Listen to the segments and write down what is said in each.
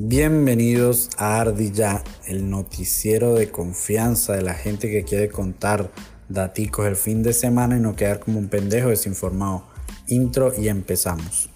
Bienvenidos a Ardilla, el noticiero de confianza de la gente que quiere contar daticos el fin de semana y no quedar como un pendejo desinformado. Intro y empezamos.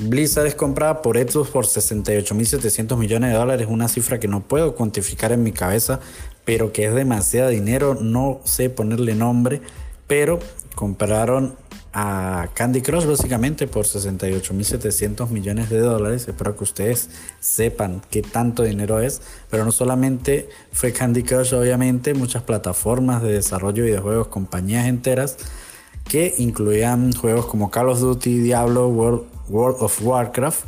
Blizzard es comprada por Xbox por 68.700 millones de dólares, una cifra que no puedo cuantificar en mi cabeza, pero que es demasiado dinero, no sé ponerle nombre, pero compraron a Candy Crush básicamente por 68.700 millones de dólares. Espero que ustedes sepan qué tanto dinero es, pero no solamente fue Candy Crush, obviamente, muchas plataformas de desarrollo de videojuegos, compañías enteras que incluían juegos como Call of Duty, Diablo, World, of Warcraft,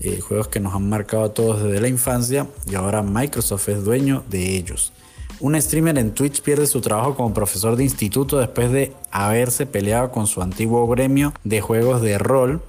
eh, juegos que nos han marcado a todos desde la infancia y ahora Microsoft es dueño de ellos. Un streamer en Twitch pierde su trabajo como profesor de instituto después de haberse peleado con su antiguo gremio de juegos de rol.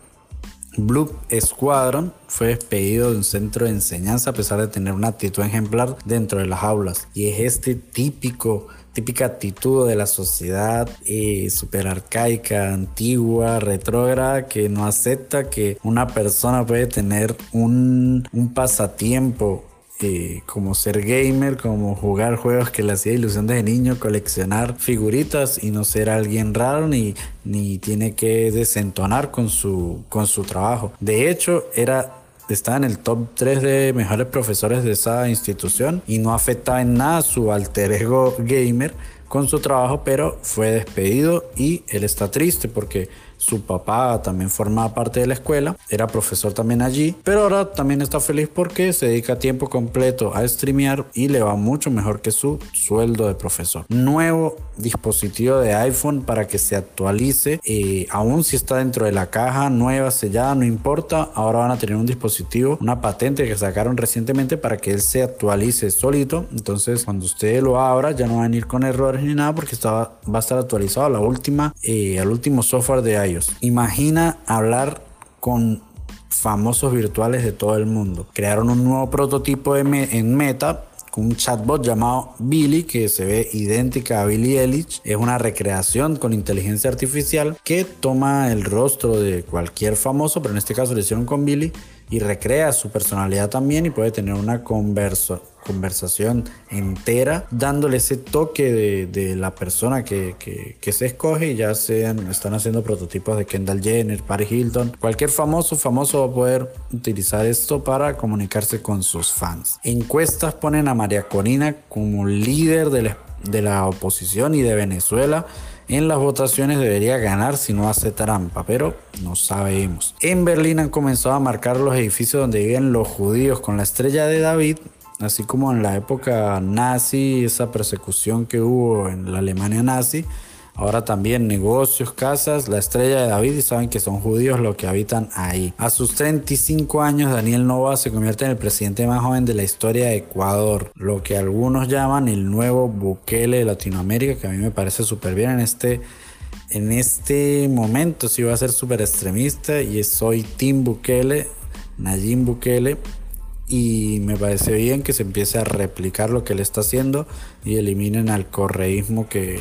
Blue Squadron fue despedido de un centro de enseñanza a pesar de tener una actitud ejemplar dentro de las aulas. Y es este típico típica actitud de la sociedad eh, super arcaica, antigua, retrógrada, que no acepta que una persona puede tener un, un pasatiempo eh, como ser gamer, como jugar juegos que le hacía ilusión desde niño, coleccionar figuritas y no ser alguien raro ni, ni tiene que desentonar con su, con su trabajo. De hecho, era estaba en el top 3 de mejores profesores de esa institución y no afectaba en nada su alter ego gamer con su trabajo, pero fue despedido y él está triste porque su papá también formaba parte de la escuela, era profesor también allí, pero ahora también está feliz porque se dedica tiempo completo a streamear y le va mucho mejor que su sueldo de profesor. Nuevo dispositivo de iPhone para que se actualice, eh, aún si está dentro de la caja nueva, sellada, no importa, ahora van a tener un dispositivo, una patente que sacaron recientemente para que él se actualice solito, entonces cuando usted lo abra ya no van a ir con errores ni nada porque va a estar actualizado la última, eh, al último software de iPhone Imagina hablar con famosos virtuales de todo el mundo. Crearon un nuevo prototipo en Meta un chatbot llamado Billy que se ve idéntica a Billy Eilish. Es una recreación con inteligencia artificial que toma el rostro de cualquier famoso, pero en este caso lo hicieron con Billy y recrea su personalidad también y puede tener una converso, conversación entera dándole ese toque de, la persona que, se escoge ya sean, están haciendo prototipos de Kendall Jenner, Paris Hilton, cualquier famoso famoso va a poder utilizar esto para comunicarse con sus fans. Encuestas ponen a María Corina como líder de la, de la oposición y de Venezuela en las votaciones debería ganar si no hace trampa, pero no sabemos. En Berlín han comenzado a marcar los edificios donde viven los judíos con la estrella de David, así como en la época nazi, esa persecución que hubo en la Alemania nazi Ahora también negocios, casas, la estrella de David y saben que son judíos los que habitan ahí. A sus 35 años, Daniel Nova se convierte en el presidente más joven de la historia de Ecuador, lo que algunos llaman el nuevo Bukele de Latinoamérica, que a mí me parece súper bien en este en este momento sí va a ser súper extremista y soy Tim Bukele, Nayim Bukele. Y me parece bien que se empiece a replicar lo que él está haciendo y eliminen al correísmo que,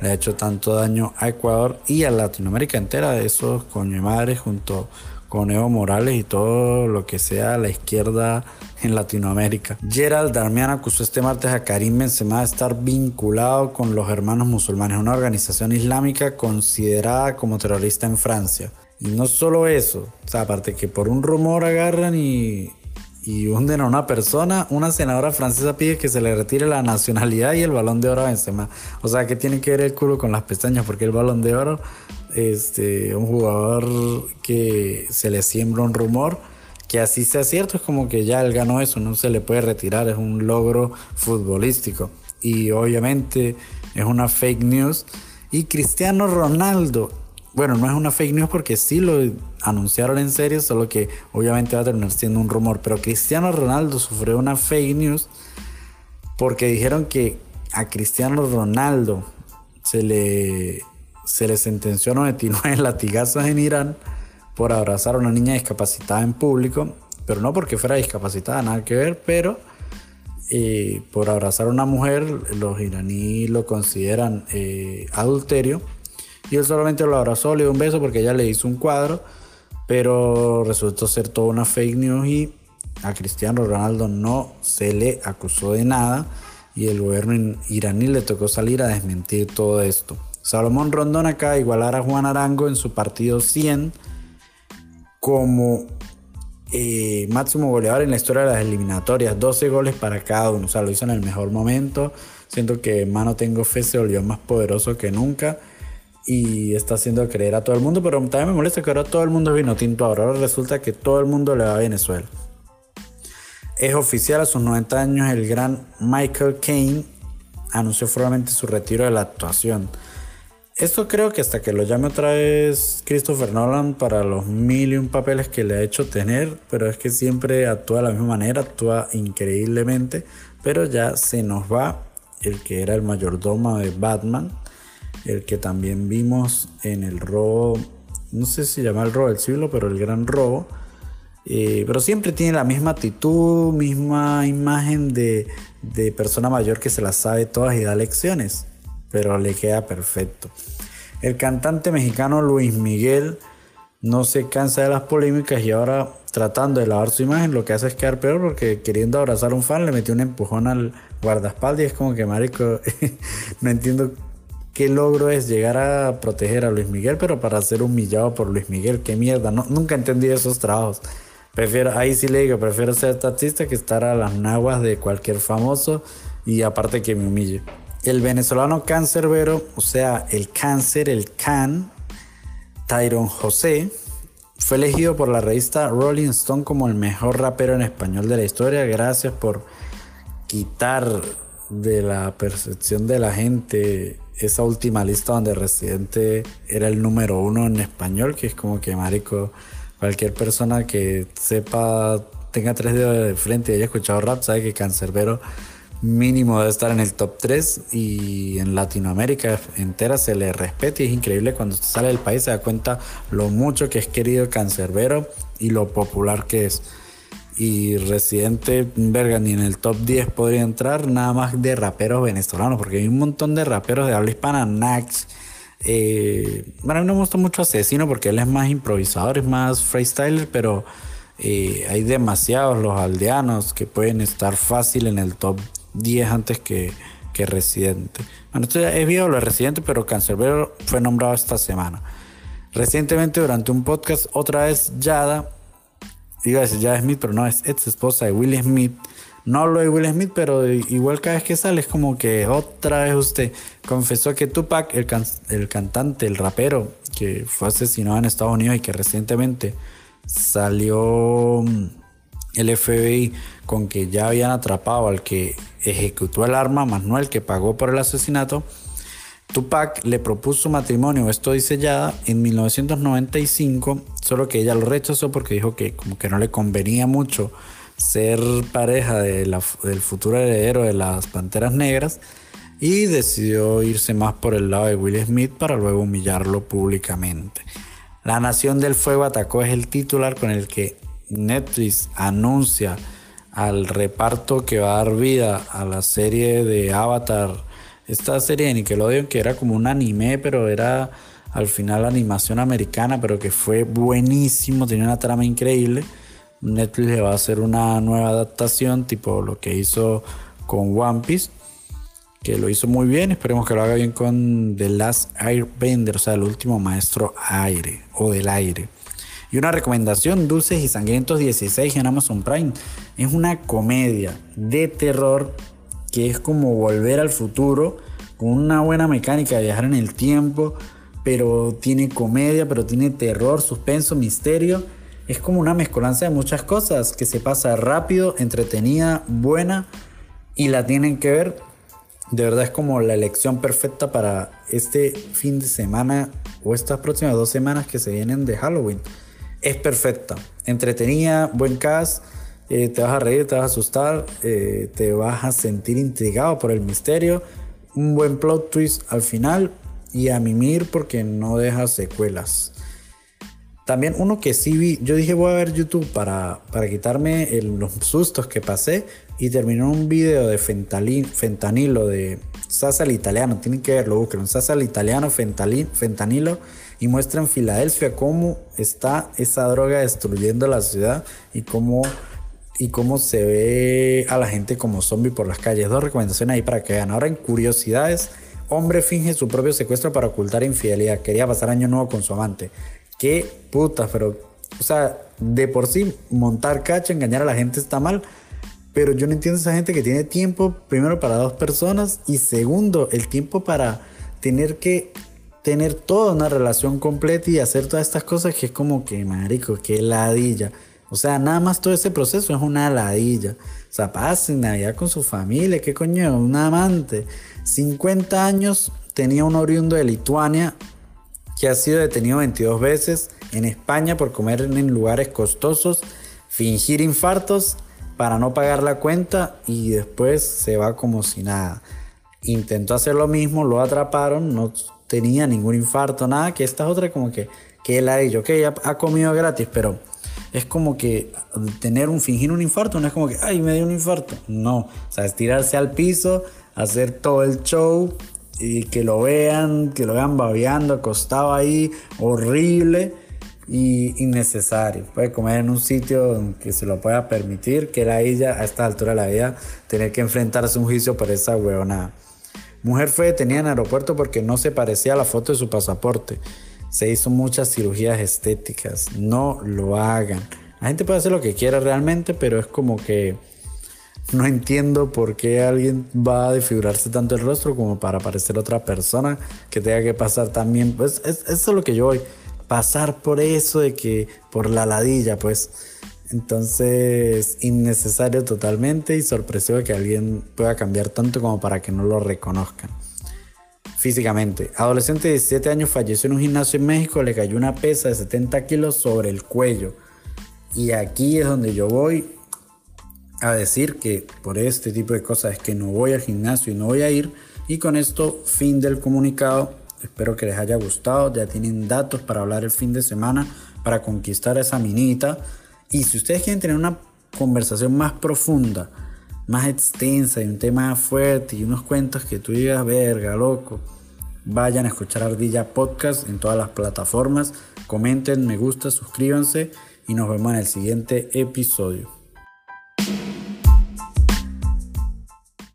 le ha hecho tanto daño a Ecuador y a Latinoamérica entera, de esos coño madre junto con Evo Morales y todo lo que sea la izquierda en Latinoamérica. Gerald Darmian acusó este martes a Karim Benzema de estar vinculado con los hermanos musulmanes, una organización islámica considerada como terrorista en Francia. Y no solo eso, o sea, aparte que por un rumor agarran y y hunden a una persona, una senadora francesa pide que se le retire la nacionalidad y el balón de oro a Benzema. O sea, ¿qué tiene que ver el culo con las pestañas? Porque el balón de oro, este, un jugador que se le siembra un rumor, que así sea cierto, es como que ya él ganó eso, no se le puede retirar, es un logro futbolístico. Y obviamente es una fake news. Y Cristiano Ronaldo bueno, no es una fake news porque sí lo anunciaron en serio, solo que obviamente va a terminar siendo un rumor. Pero Cristiano Ronaldo sufrió una fake news porque dijeron que a Cristiano Ronaldo se le, se le sentenció a 99 latigazos en Irán por abrazar a una niña discapacitada en público, pero no porque fuera discapacitada, nada que ver, pero eh, por abrazar a una mujer, los iraníes lo consideran eh, adulterio y él solamente lo abrazó, le dio un beso porque ella le hizo un cuadro, pero resultó ser toda una fake news y a Cristiano Ronaldo no se le acusó de nada y el gobierno iraní le tocó salir a desmentir todo esto. Salomón Rondón acaba de igualar a Juan Arango en su partido 100 como eh, máximo goleador en la historia de las eliminatorias. 12 goles para cada uno. O sea, lo hizo en el mejor momento. Siento que Mano Tengo Fe se volvió más poderoso que nunca. Y está haciendo creer a todo el mundo. Pero también me molesta que ahora todo el mundo es vino tinto. Ahora resulta que todo el mundo le va a Venezuela. Es oficial a sus 90 años el gran Michael Caine anunció formalmente su retiro de la actuación. Esto creo que hasta que lo llame otra vez Christopher Nolan para los mil y un papeles que le ha hecho tener, pero es que siempre actúa de la misma manera, actúa increíblemente, pero ya se nos va el que era el mayordomo de Batman, el que también vimos en el robo, no sé si llama el robo del siglo, pero el gran robo. Eh, pero siempre tiene la misma actitud, misma imagen de, de persona mayor que se las sabe todas y da lecciones pero le queda perfecto. El cantante mexicano Luis Miguel no se cansa de las polémicas y ahora tratando de lavar su imagen lo que hace es quedar peor porque queriendo abrazar a un fan le metió un empujón al guardaespaldas y es como que marico no entiendo qué logro es llegar a proteger a Luis Miguel pero para ser humillado por Luis Miguel qué mierda no, nunca entendí esos trabajos. Prefiero ahí sí le digo prefiero ser taxista que estar a las naguas de cualquier famoso y aparte que me humille. El venezolano cancerbero, o sea, el cáncer, el can, Tyron José, fue elegido por la revista Rolling Stone como el mejor rapero en español de la historia. Gracias por quitar de la percepción de la gente esa última lista donde Residente era el número uno en español, que es como que, marico, cualquier persona que sepa, tenga tres dedos de frente y haya escuchado rap, sabe que Cancerbero mínimo de estar en el top 3 y en Latinoamérica entera se le respeta y es increíble cuando sale del país se da cuenta lo mucho que es querido Cancerbero y lo popular que es. Y Residente, verga, ni en el top 10 podría entrar nada más de raperos venezolanos, porque hay un montón de raperos de habla hispana, Nax. Eh, bueno, a mí no me gusta mucho Asesino porque él es más improvisador, es más freestyler, pero eh, hay demasiados los aldeanos que pueden estar fácil en el top 10 antes que, que Residente. Bueno, esto es viejo lo de Residente, pero Cancerbero fue nombrado esta semana. Recientemente, durante un podcast, otra vez Yada, iba a decir Yada Smith, pero no, es ex esposa de Will Smith. No hablo de Will Smith, pero igual cada vez que sale es como que otra vez usted confesó que Tupac, el, el cantante, el rapero, que fue asesinado en Estados Unidos y que recientemente salió mm, el FBI con que ya habían atrapado al que ejecutó el arma, más no el que pagó por el asesinato, Tupac le propuso matrimonio, esto dice ya, en 1995, solo que ella lo rechazó porque dijo que como que no le convenía mucho ser pareja del futuro heredero de las Panteras Negras y decidió irse más por el lado de Will Smith para luego humillarlo públicamente. La Nación del Fuego atacó es el titular con el que Netflix anuncia al reparto que va a dar vida a la serie de Avatar, esta serie de Nickelodeon que era como un anime, pero era al final animación americana, pero que fue buenísimo, tenía una trama increíble. Netflix le va a hacer una nueva adaptación, tipo lo que hizo con One Piece, que lo hizo muy bien. Esperemos que lo haga bien con The Last Airbender, o sea, el último maestro aire o del aire. Y una recomendación, Dulces y Sangrientos 16 en Amazon Prime. Es una comedia de terror es como volver al futuro con una buena mecánica de viajar en el tiempo, pero tiene comedia, pero tiene terror, suspenso, misterio. Es como una mezcolanza de muchas cosas que se pasa rápido, entretenida, buena y la tienen que ver. De verdad es como la elección perfecta para este fin de semana o estas próximas dos semanas que se vienen de Halloween es perfecta. Entretenida, buen cast, eh, te vas a reír, te vas a asustar, eh, te vas a sentir intrigado por el misterio, un buen plot twist al final y a mimir porque no deja secuelas. También uno que sí vi, yo dije voy a ver YouTube para, para quitarme los sustos que pasé y terminó un video de fentanilo de Sasa el italiano, tienen que verlo, busquen, Sasa el italiano, fentanilo y muestra en Filadelfia cómo está esa droga destruyendo la ciudad y cómo y cómo se ve a la gente como zombie por las calles. Dos recomendaciones ahí para que vean. Ahora en curiosidades, hombre finge su propio secuestro para ocultar infidelidad. Quería pasar año nuevo con su amante. Qué puta, pero, o sea, de por sí montar cacho, engañar a la gente está mal. Pero yo no entiendo esa gente que tiene tiempo, primero para dos personas y segundo, el tiempo para tener que tener toda una relación completa y hacer todas estas cosas que es como que, marico, qué ladilla. O sea, nada más todo ese proceso es una ladilla. O sea, pasen Navidad con su familia, qué coño, un amante. 50 años tenía un oriundo de Lituania que ha sido detenido 22 veces en España por comer en lugares costosos, fingir infartos para no pagar la cuenta y después se va como si nada. Intentó hacer lo mismo, lo atraparon, no tenía ningún infarto, nada, que esta es otra como que, que él ha dicho, ok, ha, ha comido gratis, pero es como que tener un, fingir un infarto, no es como que, ay, me dio un infarto. No, o sea, es tirarse al piso, hacer todo el show y que lo vean, que lo vean babeando, acostado ahí, horrible y innecesario. Puede comer en un sitio que se lo pueda permitir, que era ella a esta altura de la vida tener que enfrentarse a un juicio por esa huevonada. Mujer fue detenida en aeropuerto porque no se parecía a la foto de su pasaporte. Se hizo muchas cirugías estéticas. No lo hagan. La gente puede hacer lo que quiera realmente, pero es como que no entiendo por qué alguien va a desfigurarse tanto el rostro como para parecer otra persona que tenga que pasar también. Pues eso es lo que yo voy pasar por eso de que por la ladilla, pues. Entonces, innecesario totalmente y sorpresivo que alguien pueda cambiar tanto como para que no lo reconozcan. Físicamente, adolescente de 17 años falleció en un gimnasio en México, le cayó una pesa de 70 kilos sobre el cuello. Y aquí es donde yo voy a decir que por este tipo de cosas es que no voy al gimnasio y no voy a ir. Y con esto, fin del comunicado. Espero que les haya gustado. Ya tienen datos para hablar el fin de semana, para conquistar a esa minita. Y si ustedes quieren tener una conversación más profunda, más extensa y un tema fuerte y unos cuentos que tú digas, verga, loco, vayan a escuchar Ardilla Podcast en todas las plataformas. Comenten, me gusta, suscríbanse y nos vemos en el siguiente episodio.